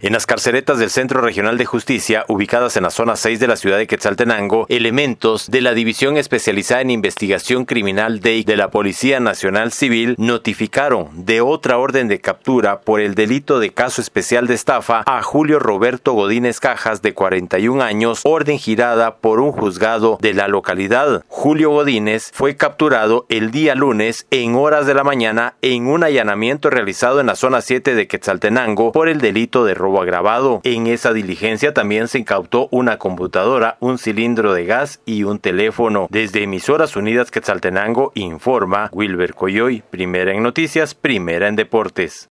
En las carceretas del Centro Regional de Justicia, ubicadas en la zona 6 de la ciudad de Quetzaltenango, elementos de la División Especializada en Investigación Criminal de la Policía Nacional Civil notificaron de otra orden de captura por el delito de caso especial de estafa a Julio Roberto Godínez Cajas, de 41 años, orden girada por un juzgado de la localidad. Julio Godínez fue capturado el día lunes en horas de la mañana en un allanamiento realizado en la zona 7 de Quetzaltenango por el delito de robo agravado. En esa diligencia también se incautó una computadora, un cilindro de gas y un teléfono. Desde Emisoras Unidas Quetzaltenango informa Wilber Coyoy, primera en noticias, primera en deportes.